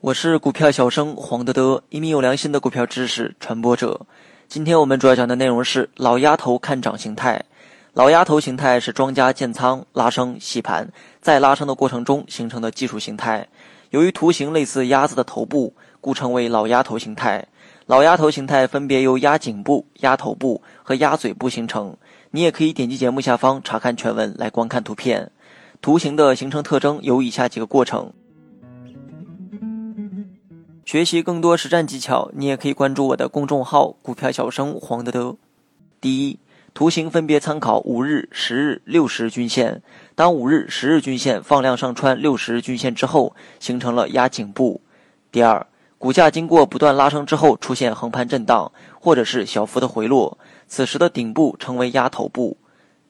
我是股票小生黄德德，一名有良心的股票知识传播者。今天我们主要讲的内容是老鸭头看涨形态。老鸭头形态是庄家建仓、拉升、洗盘，在拉升的过程中形成的技术形态。由于图形类似鸭子的头部，故称为老鸭头形态。老鸭头形态分别由鸭颈部、鸭头部和鸭嘴部形成。你也可以点击节目下方查看全文来观看图片。图形的形成特征有以下几个过程。学习更多实战技巧，你也可以关注我的公众号“股票小生黄德德”。第一。图形分别参考五日、十日、六十日均线。当五日、十日均线放量上穿六十日均线之后，形成了压颈部。第二，股价经过不断拉升之后出现横盘震荡，或者是小幅的回落，此时的顶部称为压头部。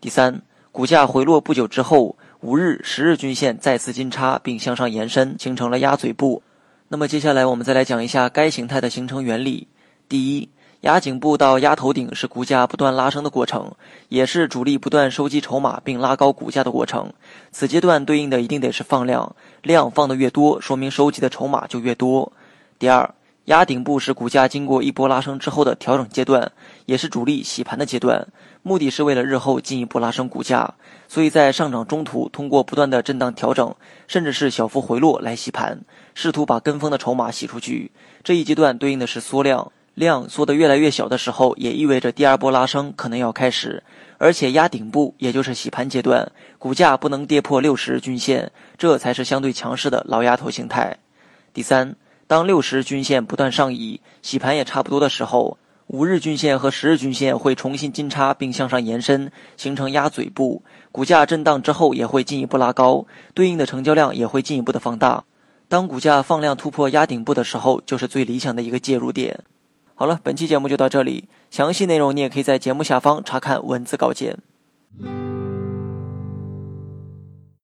第三，股价回落不久之后，五日、十日均线再次金叉并向上延伸，形成了鸭嘴部。那么接下来我们再来讲一下该形态的形成原理。第一。压颈部到压头顶是股价不断拉升的过程，也是主力不断收集筹码并拉高股价的过程。此阶段对应的一定得是放量，量放的越多，说明收集的筹码就越多。第二，压顶部是股价经过一波拉升之后的调整阶段，也是主力洗盘的阶段，目的是为了日后进一步拉升股价，所以在上涨中途通过不断的震荡调整，甚至是小幅回落来洗盘，试图把跟风的筹码洗出去。这一阶段对应的是缩量。量缩得越来越小的时候，也意味着第二波拉升可能要开始，而且压顶部，也就是洗盘阶段，股价不能跌破六十日均线，这才是相对强势的老鸭头形态。第三，当六十日均线不断上移，洗盘也差不多的时候，五日均线和十日均线会重新金叉并向上延伸，形成鸭嘴部，股价震荡之后也会进一步拉高，对应的成交量也会进一步的放大。当股价放量突破压顶部的时候，就是最理想的一个介入点。好了，本期节目就到这里。详细内容你也可以在节目下方查看文字稿件。